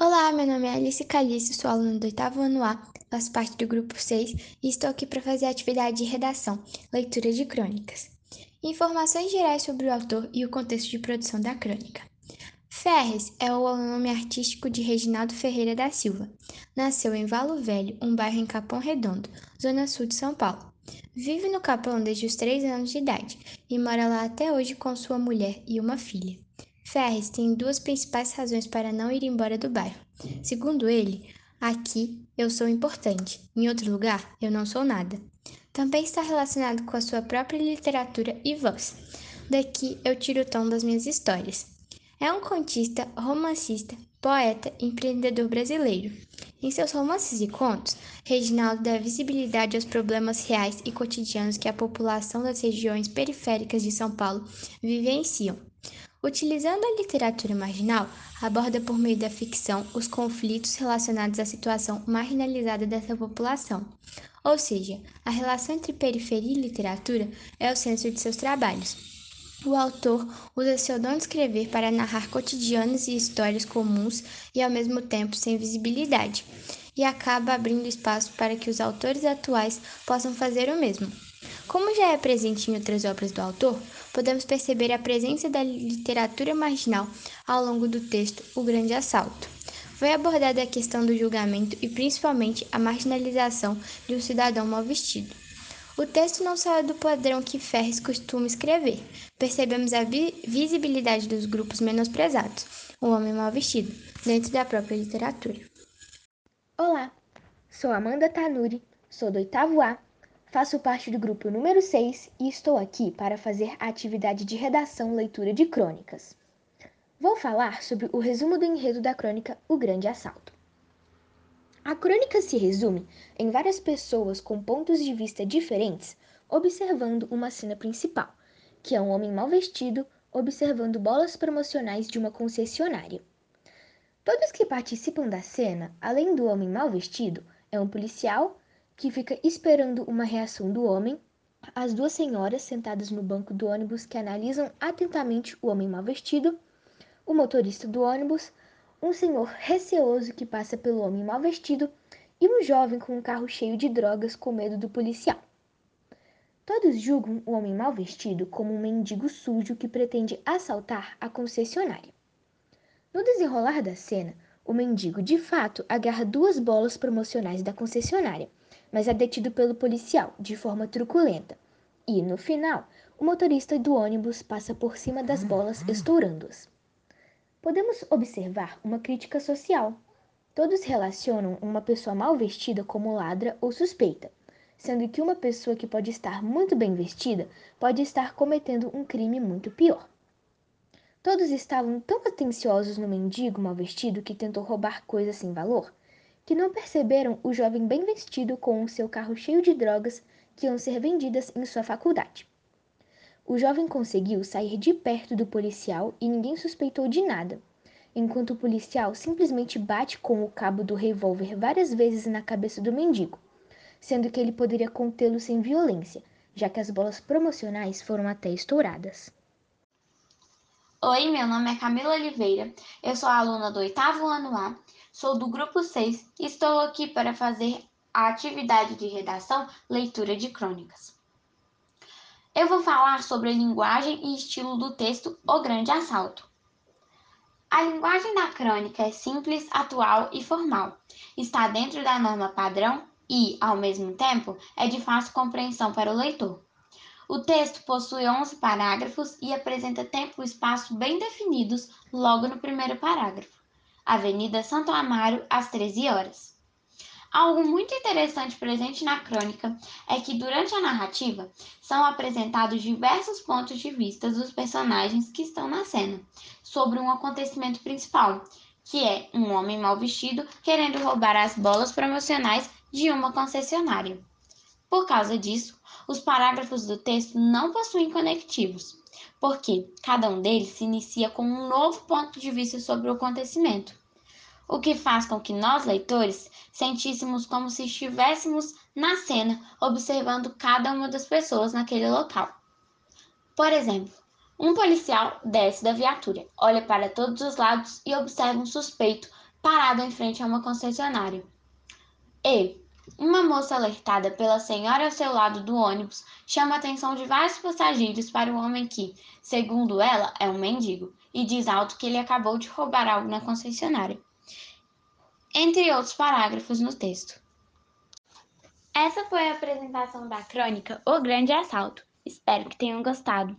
Olá, meu nome é Alice Calice, sou aluna do oitavo ano A, faço parte do grupo 6 e estou aqui para fazer a atividade de redação, leitura de crônicas. Informações gerais sobre o autor e o contexto de produção da crônica. Ferres é o nome artístico de Reginaldo Ferreira da Silva. Nasceu em Valo Velho, um bairro em Capão Redondo, zona sul de São Paulo. Vive no Capão desde os 3 anos de idade e mora lá até hoje com sua mulher e uma filha. Ferres tem duas principais razões para não ir embora do bairro. Segundo ele, aqui eu sou importante, em outro lugar eu não sou nada. Também está relacionado com a sua própria literatura e voz. Daqui eu tiro o tom das minhas histórias. É um contista, romancista, poeta e empreendedor brasileiro. Em seus romances e contos, Reginaldo dá visibilidade aos problemas reais e cotidianos que a população das regiões periféricas de São Paulo vivenciam. Utilizando a literatura marginal, aborda por meio da ficção os conflitos relacionados à situação marginalizada dessa população. Ou seja, a relação entre periferia e literatura é o centro de seus trabalhos. O autor usa seu dom de escrever para narrar cotidianos e histórias comuns e ao mesmo tempo sem visibilidade, e acaba abrindo espaço para que os autores atuais possam fazer o mesmo. Como já é presente em outras obras do autor, podemos perceber a presença da literatura marginal ao longo do texto O Grande Assalto. Foi abordada a questão do julgamento e principalmente a marginalização de um cidadão mal vestido. O texto não saiu do padrão que Ferres costuma escrever. Percebemos a vi visibilidade dos grupos menosprezados, o homem mal vestido, dentro da própria literatura. Olá, sou Amanda Tanuri, sou do oitavo A Faço parte do grupo número 6 e estou aqui para fazer a atividade de redação leitura de crônicas. Vou falar sobre o resumo do enredo da crônica O Grande Assalto. Crônica se resume em várias pessoas com pontos de vista diferentes observando uma cena principal, que é um homem mal vestido observando bolas promocionais de uma concessionária. Todos que participam da cena, além do homem mal vestido, é um policial, que fica esperando uma reação do homem, as duas senhoras sentadas no banco do ônibus que analisam atentamente o homem mal vestido, o motorista do ônibus, um senhor receoso que passa pelo homem mal vestido e um jovem com um carro cheio de drogas com medo do policial. Todos julgam o homem mal vestido como um mendigo sujo que pretende assaltar a concessionária. No desenrolar da cena, o mendigo de fato agarra duas bolas promocionais da concessionária mas é detido pelo policial de forma truculenta. E, no final, o motorista do ônibus passa por cima das bolas, estourando-as. Podemos observar uma crítica social. Todos relacionam uma pessoa mal vestida como ladra ou suspeita, sendo que uma pessoa que pode estar muito bem vestida pode estar cometendo um crime muito pior. Todos estavam tão atenciosos no mendigo mal vestido que tentou roubar coisas sem valor, que não perceberam o jovem bem vestido com o seu carro cheio de drogas que iam ser vendidas em sua faculdade. O jovem conseguiu sair de perto do policial e ninguém suspeitou de nada, enquanto o policial simplesmente bate com o cabo do revólver várias vezes na cabeça do mendigo, sendo que ele poderia contê-lo sem violência, já que as bolas promocionais foram até estouradas. Oi, meu nome é Camila Oliveira, eu sou aluna do oitavo ano A, sou do grupo 6 e estou aqui para fazer a atividade de redação Leitura de Crônicas. Eu vou falar sobre a linguagem e estilo do texto O Grande Assalto. A linguagem da crônica é simples, atual e formal. Está dentro da norma padrão e, ao mesmo tempo, é de fácil compreensão para o leitor. O texto possui 11 parágrafos e apresenta tempo e espaço bem definidos logo no primeiro parágrafo. Avenida Santo Amaro, às 13 horas. Algo muito interessante presente na crônica é que, durante a narrativa, são apresentados diversos pontos de vista dos personagens que estão na cena sobre um acontecimento principal, que é um homem mal vestido querendo roubar as bolas promocionais de uma concessionária. Por causa disso, os parágrafos do texto não possuem conectivos, porque cada um deles se inicia com um novo ponto de vista sobre o acontecimento, o que faz com que nós, leitores, sentíssemos como se estivéssemos na cena, observando cada uma das pessoas naquele local. Por exemplo, um policial desce da viatura, olha para todos os lados e observa um suspeito parado em frente a uma concessionária. E, uma moça alertada pela senhora ao seu lado do ônibus chama a atenção de vários passageiros para o homem que, segundo ela, é um mendigo e diz alto que ele acabou de roubar algo na concessionária entre outros parágrafos no texto. Essa foi a apresentação da crônica O Grande Assalto. Espero que tenham gostado.